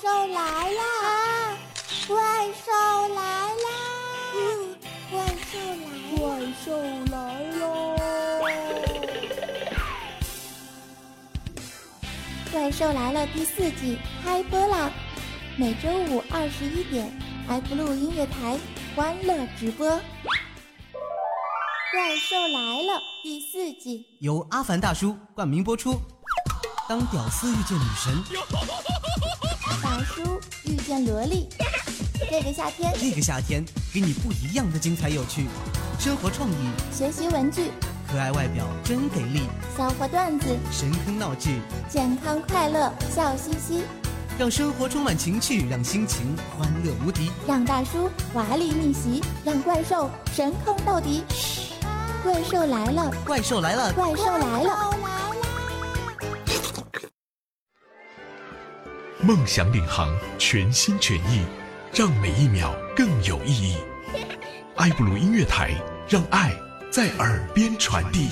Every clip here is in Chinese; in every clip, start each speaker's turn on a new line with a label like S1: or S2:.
S1: 兽来啦！怪兽来啦！怪兽来！
S2: 怪兽来喽！
S1: 怪兽来了第四季开播啦！每周五二十一点，iBlue 音乐台欢乐直播。怪兽来了第四季
S3: 由阿凡大叔冠名播出。当屌丝遇见女神，
S1: 大叔遇见萝莉，这个夏天，
S3: 这个夏天给你不一样的精彩有趣，生活创意，
S1: 学习文具，
S3: 可爱外表真给力，
S1: 笑话段子，
S3: 神坑闹剧，
S1: 健康快乐笑嘻嘻，
S3: 让生活充满情趣，让心情欢乐无敌，
S1: 让大叔华丽逆袭，让怪兽神坑到底。怪兽来了！
S3: 怪兽来了！
S1: 怪兽来了！
S4: 梦想领航，全心全意，让每一秒更有意义。爱布鲁音乐台，让爱在耳边传递。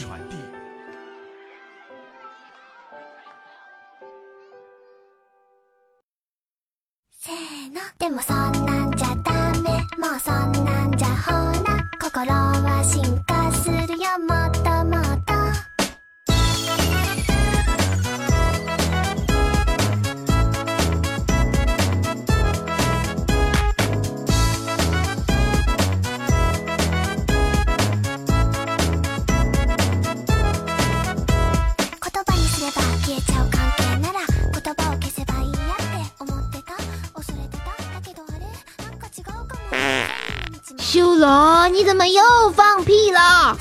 S5: 修罗，你怎么又放屁了？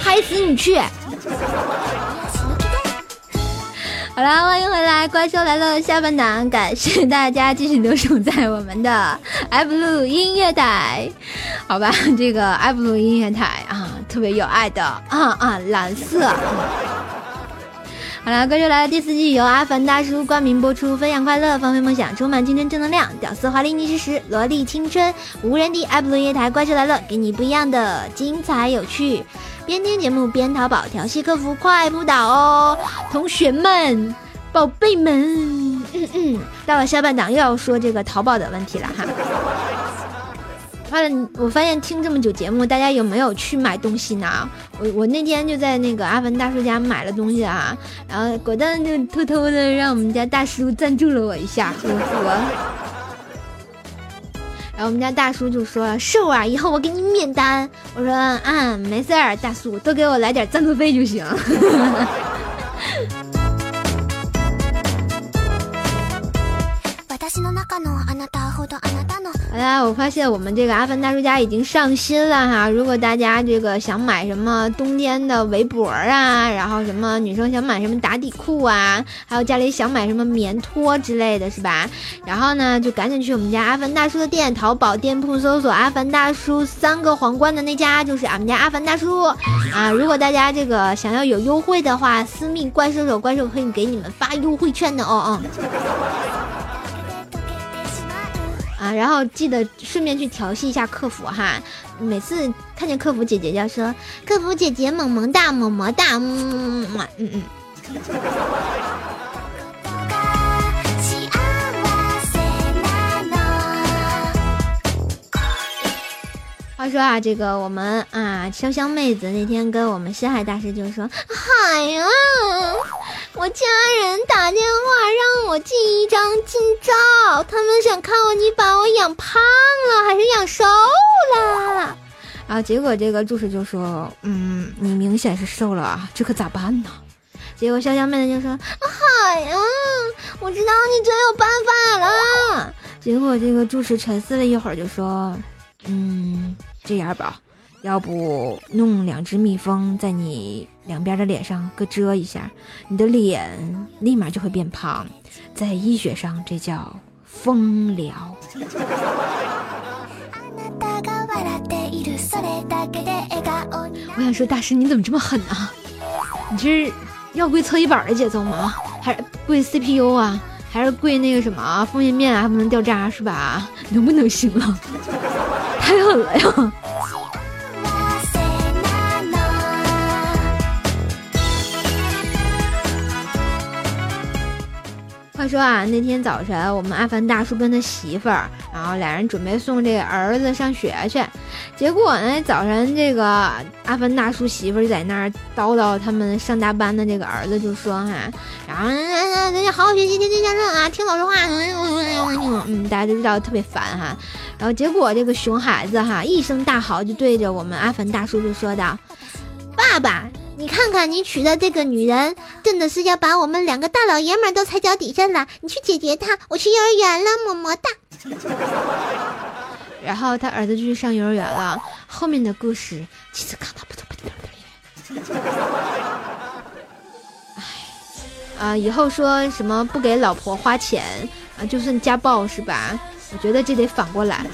S5: 嗨死你去！好啦，欢迎回来，怪兽来了下半档，感谢大家继续留守在我们的 iBlue 音乐台。好吧，这个 iBlue 音乐台啊，特别有爱的啊啊，蓝色。好了，怪兽来了第四季由阿凡大叔冠名播出，分享快乐，放飞梦想，充满青春正能量，屌丝华丽逆袭时，萝莉青春无人敌。爱普音乐台怪兽来了，给你不一样的精彩有趣，边听节目边淘宝调戏客服快不倒哦，同学们，宝贝们，到了下半档又要说这个淘宝的问题了哈。发现我发现听这么久节目，大家有没有去买东西呢？我我那天就在那个阿凡大叔家买了东西啊，然后果断就偷偷的让我们家大叔赞助了我一下，我我。然后我们家大叔就说：“瘦啊，以后我给你免单。”我说：“嗯，没事儿，大叔，多给我来点赞助费就行。”
S6: なたの
S5: 好啦，我发现我们这个阿凡大叔家已经上新了哈。如果大家这个想买什么冬天的围脖啊，然后什么女生想买什么打底裤啊，还有家里想买什么棉拖之类的是吧？然后呢，就赶紧去我们家阿凡大叔的店，淘宝店铺搜索“阿凡大叔”三个皇冠的那家就是俺们家阿凡大叔啊。如果大家这个想要有优惠的话，私密怪兽手怪兽可以给你们发优惠券的哦，嗯。 啊，然后记得顺便去调戏一下客服哈。每次看见客服姐姐就要说：“客服姐姐萌萌哒，么么哒，嗯嗯嗯嗯。”
S6: 幸せなの
S5: 话说啊，这个我们啊潇湘妹子那天跟我们深海大师就说：“海呀， 我家人打电话让我寄一张近照，他们想看我你把我养胖了还是养瘦了。”然后结果这个助手就说：“嗯，你明显是瘦了啊，这可咋办呢？”结果潇湘妹子就说：“海呀，我知道你真有办法了。”结果这个助手沉思了一会儿就说：“嗯。”这样吧，要不弄两只蜜蜂在你两边的脸上各遮一下，你的脸立马就会变胖。在医学上，这叫蜂疗。我想说，大师你怎么这么狠啊？你这是要跪搓衣板的节奏吗？还是跪 CPU 啊？还是跪那个什么方便面啊？还不能掉渣是吧？能不能行了？太狠了呀！话说啊，那天早晨我们阿凡大叔跟他媳妇儿，然后俩人准备送这个儿子上学去，结果呢，早晨这个阿凡大叔媳妇儿就在那儿叨叨他们上大班的这个儿子，就说哈，然后人家好好学习，天天向上啊，听老师话，嗯，大家都知道特别烦哈。然后结果这个熊孩子哈一声大嚎，就对着我们阿凡大叔就说道：“爸爸。”你看看，你娶的这个女人，真的是要把我们两个大老爷们都踩脚底下了。你去解决她，我去幼儿园了，么么哒。然后他儿子就去上幼儿园了。后面的故事，其实看他不不不不哎，啊，以后说什么不给老婆花钱啊，就算家暴是吧？我觉得这得反过来。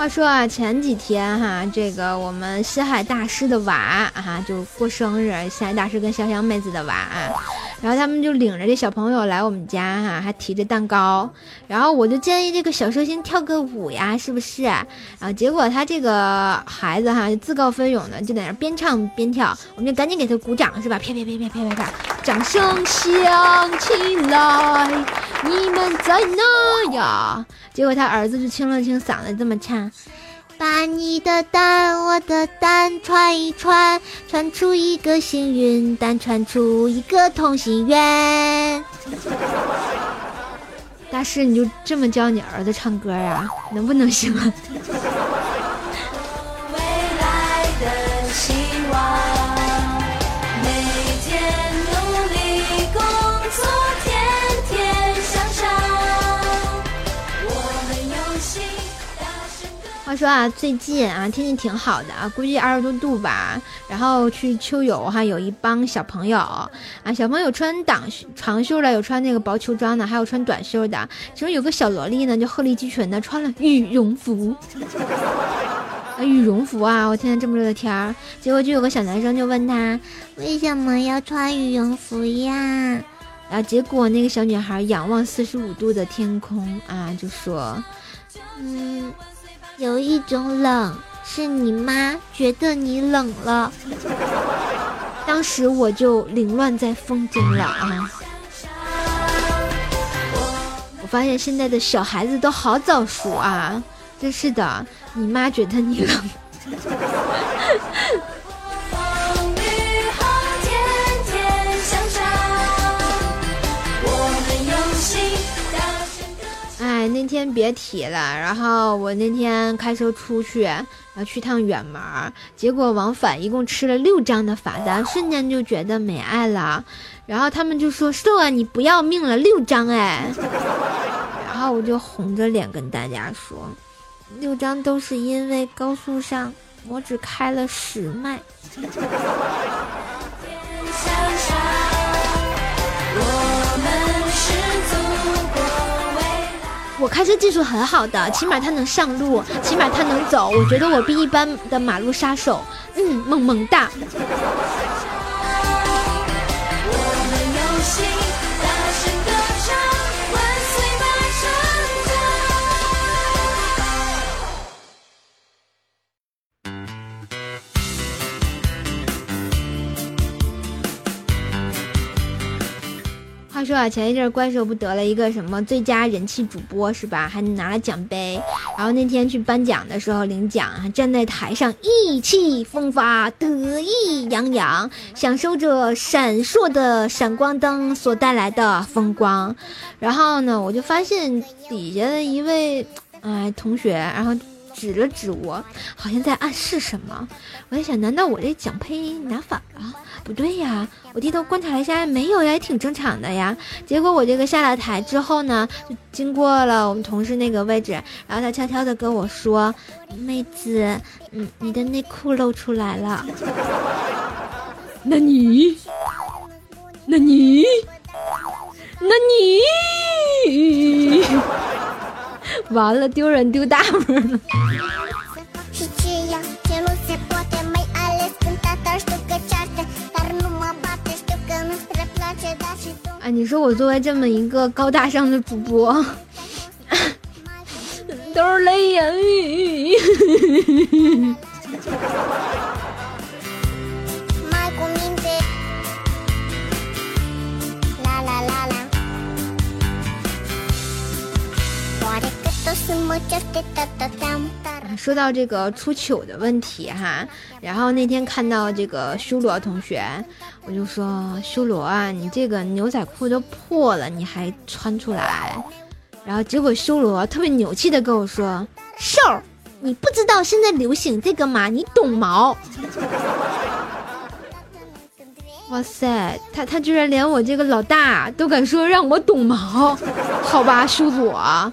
S5: 话说啊，前几天哈，这个我们西海大师的娃啊，就过生日，西海大师跟潇湘妹子的娃啊，然后他们就领着这小朋友来我们家哈，还提着蛋糕，然后我就建议这个小寿星跳个舞呀，是不是？啊，结果他这个孩子哈，自告奋勇的就在那边唱边跳，我们就赶紧给他鼓掌，是吧？啪啪啪啪啪啪啪，掌声响起来，你们在哪呀？结果他儿子就清了清嗓子，这么唱：把你的蛋，我的蛋串一串，串出一个幸运蛋，串出一个同心圆。大师，你就这么教你儿子唱歌呀？能不能行啊？话说啊，最近啊天气挺好的啊，估计二十多度吧。然后去秋游哈，有一帮小朋友啊，小朋友穿短长袖的，有穿那个薄秋装的，还有穿短袖的。其中有个小萝莉呢，就鹤立鸡群的穿了羽绒服。啊，羽绒服啊！我天，这么热的天儿，结果就有个小男生就问他为什么要穿羽绒服呀？啊，结果那个小女孩仰望四十五度的天空啊，就说，嗯。有一种冷，是你妈觉得你冷了。当时我就凌乱在风中了啊！我发现现在的小孩子都好早熟啊！真是的，你妈觉得你冷。哎，那天别提了。然后我那天开车出去，然后去趟远门，结果往返一共吃了六张的罚单，瞬间就觉得没爱了。然后他们就说：“瘦啊，你不要命了，六张哎。”然后我就红着脸跟大家说：“六张都是因为高速上我只开了十迈。”我开车技术很好的，起码它能上路，起码它能走。我觉得我比一般的马路杀手，嗯，萌萌哒。话说啊，前一阵怪兽不得了一个什么最佳人气主播是吧？还拿了奖杯。然后那天去颁奖的时候领奖啊，站在台上意气风发、得意洋洋，享受着闪烁的闪光灯所带来的风光。然后呢，我就发现底下的一位哎同学，然后。指了指我，好像在暗示什么。我在想，难道我这奖杯拿反了？不对呀，我低头观察了一下，没有呀，也挺正常的呀。结果我这个下了台之后呢，就经过了我们同事那个位置，然后他悄悄的跟我说：“妹子，嗯，你的内裤露出来了。”那你？那你？那你？完了，丢人丢大发了。啊，你说我作为这么一个高大上的主播，都是泪呀。说到这个出糗的问题哈，然后那天看到这个修罗同学，我就说修罗啊，你这个牛仔裤都破了，你还穿出来？然后结果修罗特别牛气的跟我说：“瘦，你不知道现在流行这个吗？你懂毛？” 哇塞，他他居然连我这个老大都敢说让我懂毛，好吧，修罗。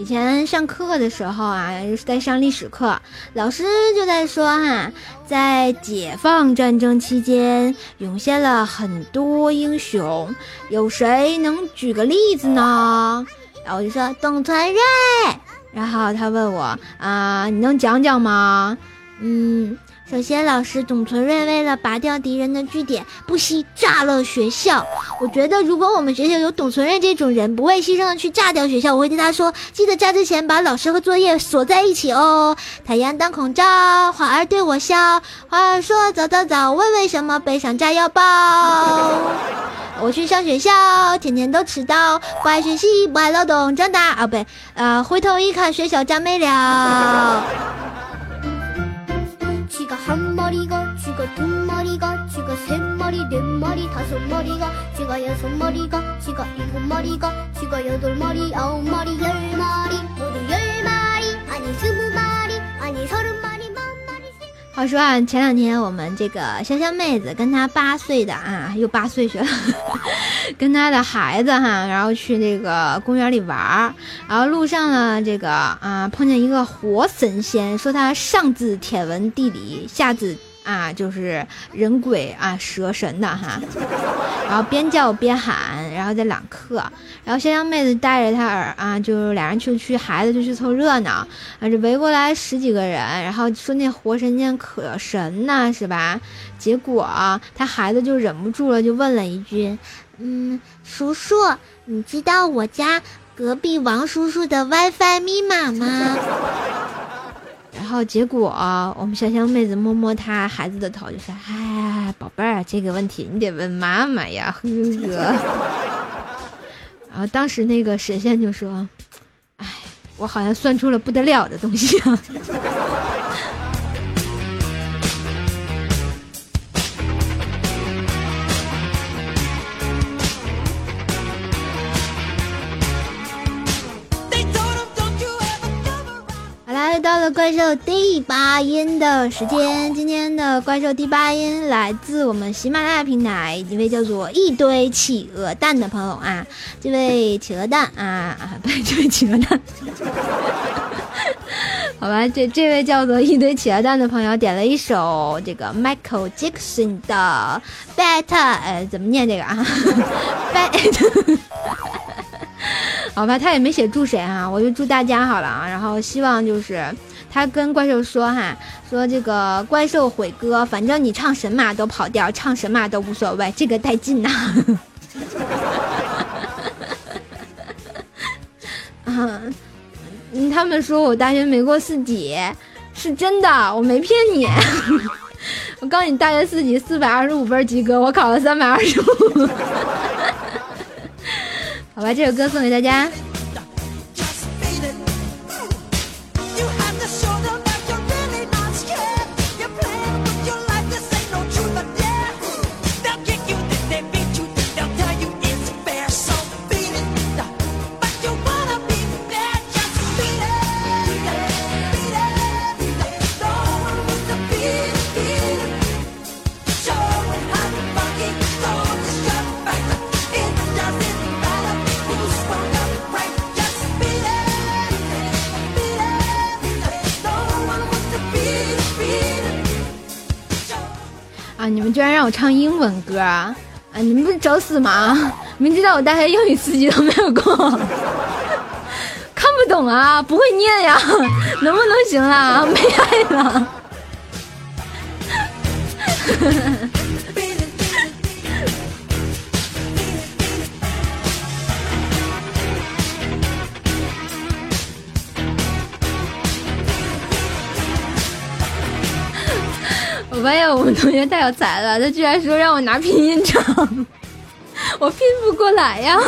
S5: 以前上课的时候啊，就是在上历史课，老师就在说哈，在解放战争期间涌现了很多英雄，有谁能举个例子呢？然后我就说董存瑞，然后他问我啊，你能讲讲吗？嗯。首先，老师董存瑞为了拔掉敌人的据点，不惜炸了学校。我觉得，如果我们学校有董存瑞这种人，不畏牺牲的去炸掉学校，我会对他说：记得炸之前把老师和作业锁在一起哦。太阳当空照，花儿对我笑，花儿说：早早早，问为什么背上炸药包？我去上学校，天天都迟到，不爱学习，不爱劳动，长大啊，不对，呃，回头一看，学校炸没了。
S7: 한머리가 쥐가 두머리가 쥐가 세머리 네머리 다섯머리가 쥐가 여섯머리가 쥐가 일곱머리가 쥐가 여덟머리 아홉머리 열머리 모두 열마리 아니 스무마리 아니 서른마리.
S5: 话说啊，前两天我们这个香香妹子跟她八岁的啊，又八岁去了，跟她的孩子哈，然后去那个公园里玩儿，然后路上呢，这个啊碰见一个活神仙，说他上知天文地理，下知。啊，就是人鬼啊，蛇神的哈，然后边叫边喊，然后在揽客，然后香香妹子带着她儿啊，就是俩人去去，孩子就去凑热闹，啊，这围过来十几个人，然后说那活神仙可神呢，是吧？结果他孩子就忍不住了，就问了一句，嗯，叔叔，你知道我家隔壁王叔叔的 WiFi 密码吗？然后结果，我们香香妹子摸摸她孩子的头，就说：“哎，宝贝儿，这个问题你得问妈妈呀，呵呵。”然后当时那个神仙就说：“哎，我好像算出了不得了的东西啊。”怪兽第八音的时间，今天的怪兽第八音来自我们喜马拉雅平台一位叫做一堆企鹅蛋的朋友啊，这位企鹅蛋啊啊，不对，这位企鹅蛋，好吧，这这位叫做一堆企鹅蛋的朋友点了一首这个 Michael Jackson 的 Better，呃，怎么念这个啊？Better。好吧，他也没写祝谁啊，我就祝大家好了啊。然后希望就是他跟怪兽说哈，说这个怪兽毁歌，反正你唱神马都跑调，唱神马都无所谓，这个带劲呐。啊，他们说我大学没过四级，是真的，我没骗你。我告诉你，大学四级四百二十五分及格，我考了三百二十五。好吧，这首歌送给大家。们居然让我唱英文歌啊！啊！你们不是找死吗？明知道我大学英语四级都没有过，看不懂啊，不会念呀，能不能行啦？没爱了。我发现我们同学太有才了，他居然说让我拿拼音唱，我拼不过来呀。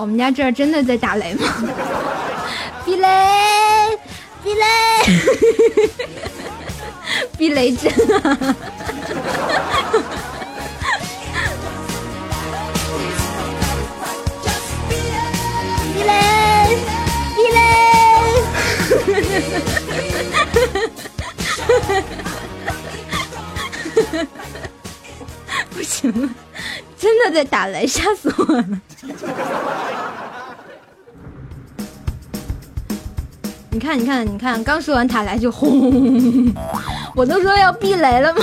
S5: 我们家这儿真的在打雷吗？避雷，避雷，避雷针啊！避雷，避雷！不行了，真的在打雷，吓死我了！你看，你看，你看，刚说完塔来就轰，我都说要避雷了嘛。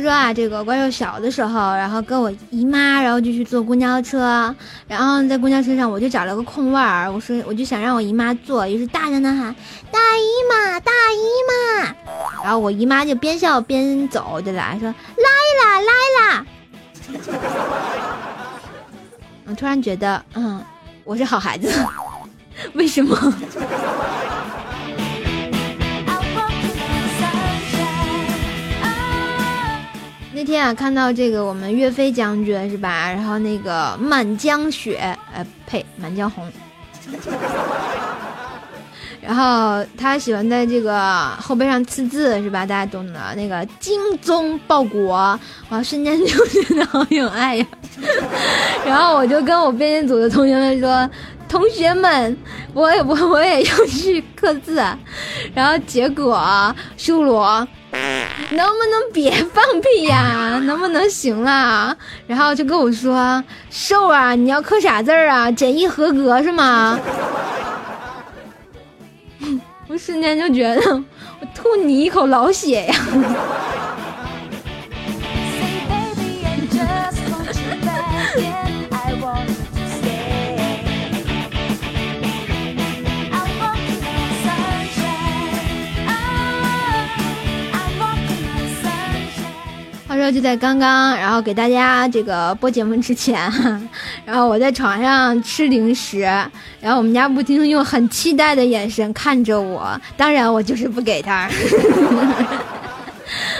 S5: 说啊，这个怪兽小的时候，然后跟我姨妈，然后就去坐公交车，然后在公交车上我就找了个空位儿，我说我就想让我姨妈坐，于是大声的喊大姨妈，大姨妈，然后我姨妈就边笑边走就来说来啦来啦，我突然觉得，嗯，我是好孩子，为什么？那天啊，看到这个我们岳飞将军是吧？然后那个《满江雪》呃，呸，《满江红》。然后他喜欢在这个后背上刺字是吧？大家懂的，那个精忠报国，哇，瞬间就觉得好有爱呀。然后我就跟我编辑组的同学们说：“同学们，我也我我也要去刻字。”然后结果修罗。能不能别放屁呀？能不能行了？然后就跟我说：“瘦啊，你要刻啥字儿啊？检疫合格是吗？” 我瞬间就觉得我吐你一口老血呀！说就在刚刚，然后给大家这个播节目之前，然后我在床上吃零食，然后我们家布丁用很期待的眼神看着我，当然我就是不给他，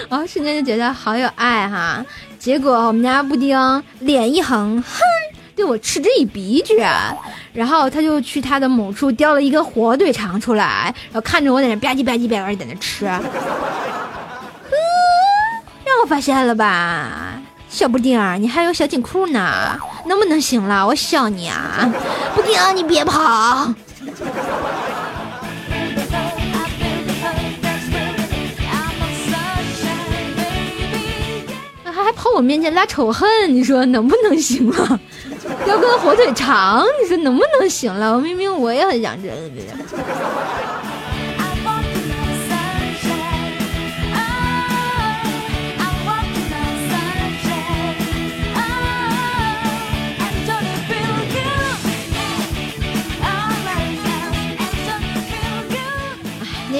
S5: 然 后瞬间就觉得好有爱哈。结果我们家布丁脸一横，哼，对我嗤之以鼻，居然，然后他就去他的某处叼了一根火腿肠出来，然后看着我在那吧唧吧唧吧唧在那吃。发现了吧，小布丁儿，你还有小紧裤呢，能不能行了？我笑你啊，布丁，你别跑！还还跑我面前拉仇恨，你说能不能行了？要根火腿肠，你说能不能行了？我明明我也很想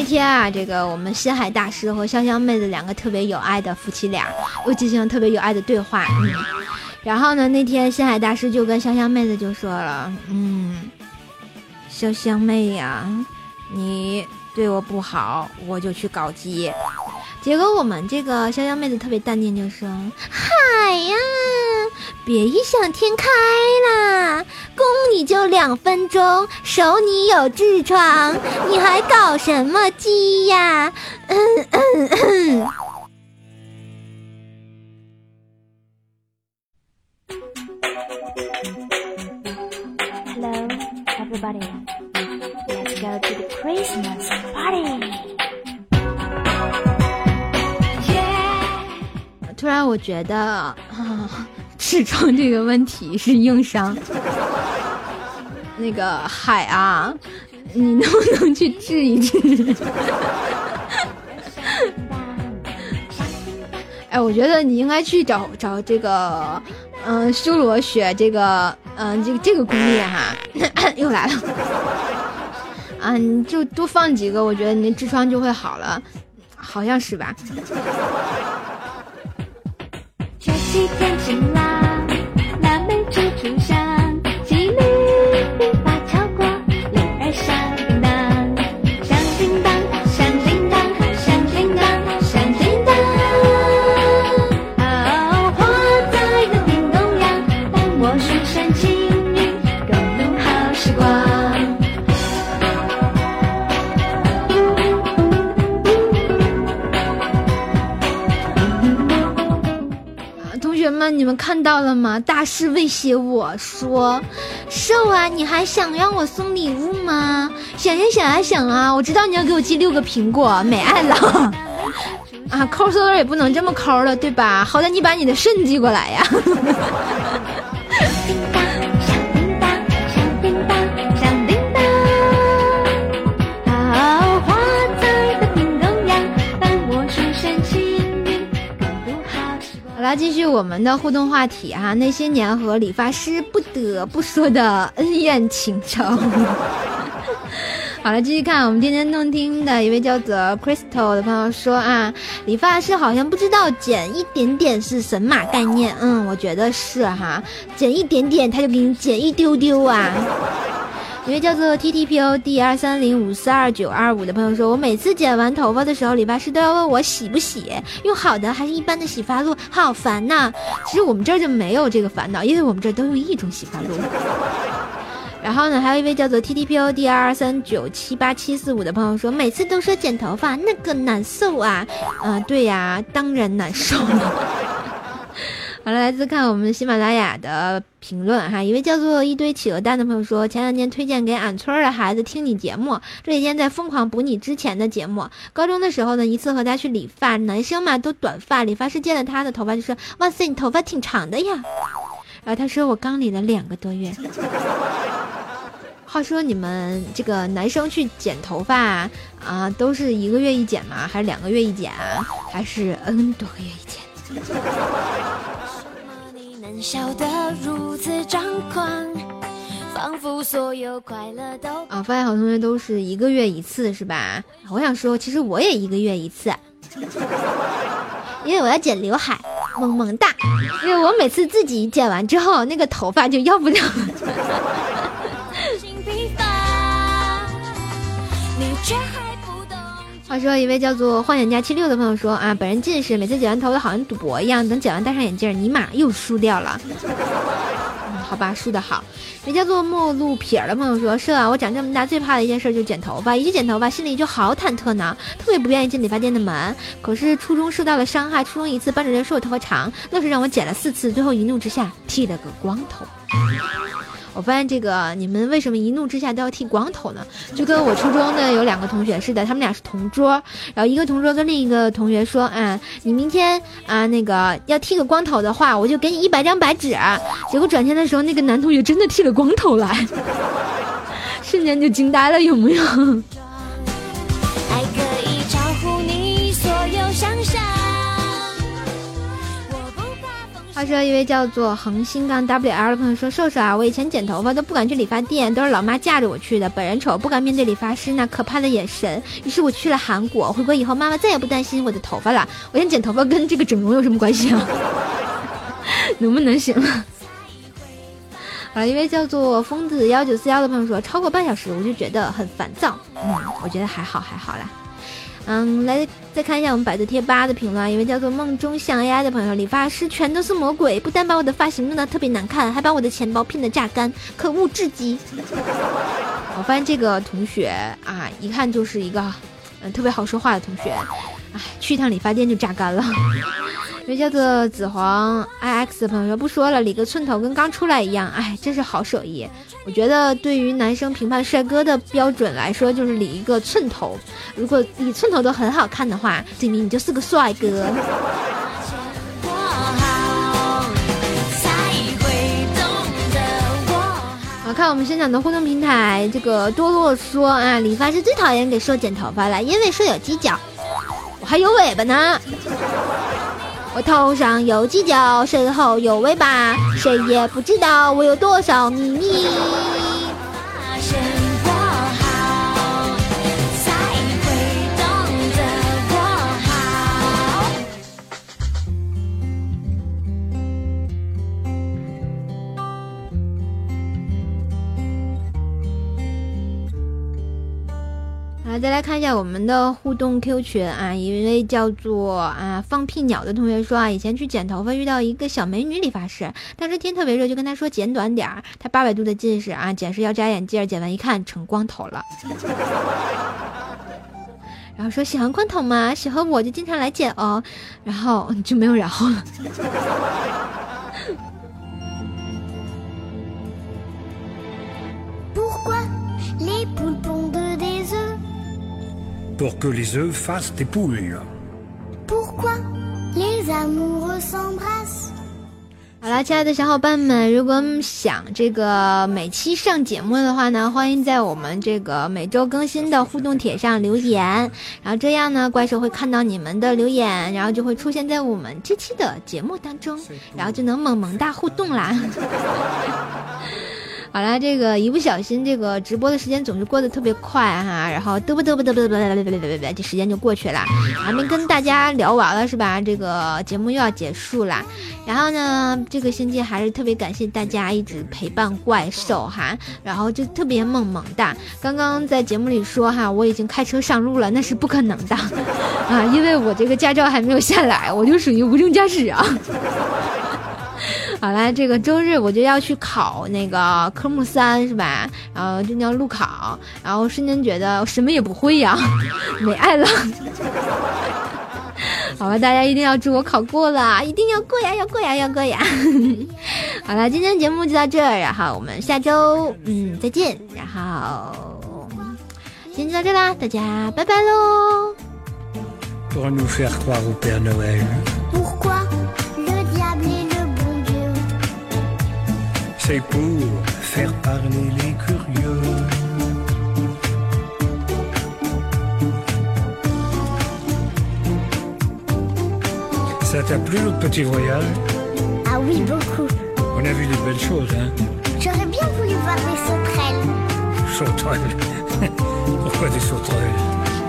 S5: 那。天啊，这个我们星海大师和香香妹子两个特别有爱的夫妻俩又进行了特别有爱的对话。嗯，然后呢，那天星海大师就跟香香妹子就说了，嗯，香香妹呀，你对我不好，我就去搞基。结果我们这个香香妹子特别淡定，就说：“海呀，别异想天开啦，攻你就两分钟，守你有痔疮，你还搞什么基呀？”嗯嗯嗯。
S6: Hello, everybody. Let's go to the Christmas party.
S5: 突然，我觉得啊，痔疮这个问题是硬伤。那个海啊，你能不能去治一治？哎，我觉得你应该去找找这个，嗯，修罗雪这个，嗯，这个这个攻略哈，又来了。啊，你就多放几个，我觉得你的痔疮就会好了，好像是吧？
S6: 这几天晴朗，
S5: 你们看到了吗？大师威胁我说：“瘦啊，你还想让我送礼物吗？想呀想啊想啊！我知道你要给我寄六个苹果，美爱了。啊，抠搜也不能这么抠了，对吧？好歹你把你的肾寄过来呀。继续我们的互动话题哈、那些年和理发师不得不说的恩怨情仇。好了，继续看我们天天动听的一位叫做 Crystal 的朋友说啊，理发师好像不知道剪一点点是神马概念。嗯，我觉得是哈，剪一点点他就给你剪一丢丢啊。一位叫做 T T P O D 二三零五四二九二五的朋友说，我每次剪完头发的时候，理发师都要问我洗不洗，用好的还是一般的洗发露，好烦呐。其实我们这儿就没有这个烦恼，因为我们这儿都用一种洗发露。然后呢，还有一位叫做 T T P O D 二二三九七八七四五的朋友说，每次都说剪头发那个难受啊，啊、对呀、当然难受了。好了，来自看我们喜马拉雅的评论哈，一位叫做一堆企鹅蛋的朋友说，前两天推荐给俺村儿的孩子听你节目，这几天在疯狂补你之前的节目。高中的时候呢，一次和他去理发，男生嘛都短发，理发师见了他的头发就说：“哇塞，你头发挺长的呀。”然后他说：“我刚理了两个多月。”话说你们这个男生去剪头发啊，都是一个月一剪吗？还是两个月一剪啊？还是 N 多个月一剪？
S6: 你能笑得如此张狂，仿佛所有快乐都
S5: 啊，发现好同学都是一个月一次是吧？我想说，其实我也一个月一次，因为我要剪刘海，萌萌哒。因为我每次自己剪完之后，那个头发就要不了话说，一位叫做幻想家七六的朋友说啊，本人近视，每次剪完头发好像赌博一样，等剪完戴上眼镜，尼玛又输掉了。嗯，好吧，输的好。也叫做陌路撇儿的朋友说，是啊，我长这么大最怕的一件事就是剪头发，一去剪头发心里就好忐忑呢，特别不愿意进理发店的门。可是初中受到了伤害，初中一次班主任说我头发长，愣是让我剪了四次，最后一怒之下剃了个光头。我发现这个你们为什么一怒之下都要剃光头呢？就跟我初中的有两个同学似的，他们俩是同桌，然后一个同桌跟另一个同学说，啊，你明天啊那个要剃个光头的话，我就给你一百张白纸。结果转天的时候，那个男同学真的剃了光头来，瞬间就惊呆了，有没有？话说一位叫做恒星杠 WL 的朋友说：“瘦瘦啊，我以前剪头发都不敢去理发店，都是老妈架着我去的。本人丑，不敢面对理发师那可怕的眼神。于是我去了韩国，回国以后，妈妈再也不担心我的头发了。我想剪头发跟这个整容有什么关系啊？能不能行了？”啊，一位叫做疯子幺九四幺的朋友说：“超过半小时我就觉得很烦躁。”嗯，我觉得还好还好啦。嗯，来再看一下我们百度贴吧的评论，一位叫做梦中像 AI 的朋友，理发师全都是魔鬼，不但把我的发型弄得特别难看，还把我的钱包骗得榨干，可恶至极。我发现这个同学啊，一看就是一个嗯特别好说话的同学，哎，去一趟理发店就榨干了。一位叫做紫黄 ix 的朋友说，不说了，理个寸头跟刚出来一样，哎，真是好手艺。我觉得对于男生评判帅哥的标准来说，就是理一个寸头。如果理寸头都很好看的话，证明你就是个帅哥。好看我们现场的互动平台，这个多洛说啊，理发师最讨厌给瘦剪头发了，因为瘦有犄角，我还有尾巴呢。我头上有犄角，身后有尾巴，谁也不知道我有多少秘密。好，再来看一下我们的互动 Q 群啊，一位叫做啊放屁鸟的同学说啊，以前去剪头发遇到一个小美女理发师，当时天特别热，就跟他说剪短点儿。他八百度的近视啊，剪时要摘眼镜，剪完一看成光头了。然后说喜欢光头吗？喜欢我就经常来剪哦，然后就没有然后了。
S8: Pourquoi les poules pondent des œufs
S2: pour que les œufs fassent des poules.
S8: Pourquoi les amoureux s'embrassent
S5: 好了，亲爱的小伙伴们，如果想这个每期上节目的话呢，欢迎在我们这个每周更新的互动帖上留言，然后这样呢，怪兽会看到你们的留言，然后就会出现在我们这期的节目当中，然后就能萌萌哒互动啦。好啦，这个一不小心，这个直播的时间总是过得特别快哈，然后嘚啵嘚啵嘚啵嘚啵嘚啵嘚啵嘚，这时间就过去了，还没跟大家聊完了是吧？这个节目又要结束了。然后呢，这个星期还是特别感谢大家一直陪伴怪兽哈，然后就特别萌萌哒。刚刚在节目里说哈，我已经开车上路了，那是不可能的 啊，因为我这个驾照还没有下来，我就属于无证驾驶啊。好啦，这个周日我就要去考那个科目三，是吧？然后就叫路考，然后瞬间觉得我什么也不会呀，没爱了。好吧，大家一定要祝我考过了，一定要过呀，要过呀，要过呀。好了，今天节目就到这儿，然后我们下周嗯再见，然后今天就到这啦，大家拜拜喽。
S2: C'est pour faire parler les curieux. Ça t'a plu notre petit voyage?
S8: Ah oui, beaucoup.
S2: On a vu des belles choses, hein?
S8: J'aurais bien voulu voir des sauterelles
S2: Sauterelles? Pourquoi des sauterelles?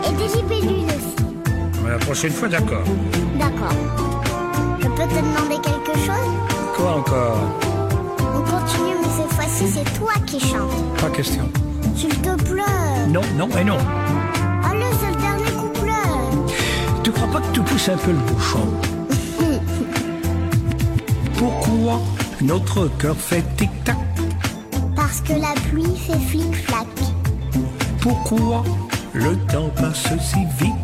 S8: Et des libellules aussi.
S2: La prochaine fois, d'accord.
S8: D'accord. Je peux te demander quelque chose?
S2: Quoi encore?
S8: Fois-ci, c'est toi qui chantes.
S2: Pas question.
S8: S'il te plaît.
S2: Non, non et non.
S8: Allez, c'est le dernier couplet.
S2: Tu crois pas que tu pousses un peu le bouchon? Pourquoi notre cœur fait tic-tac?
S8: Parce que la pluie fait flic-flac.
S2: Pourquoi le temps passe si vite?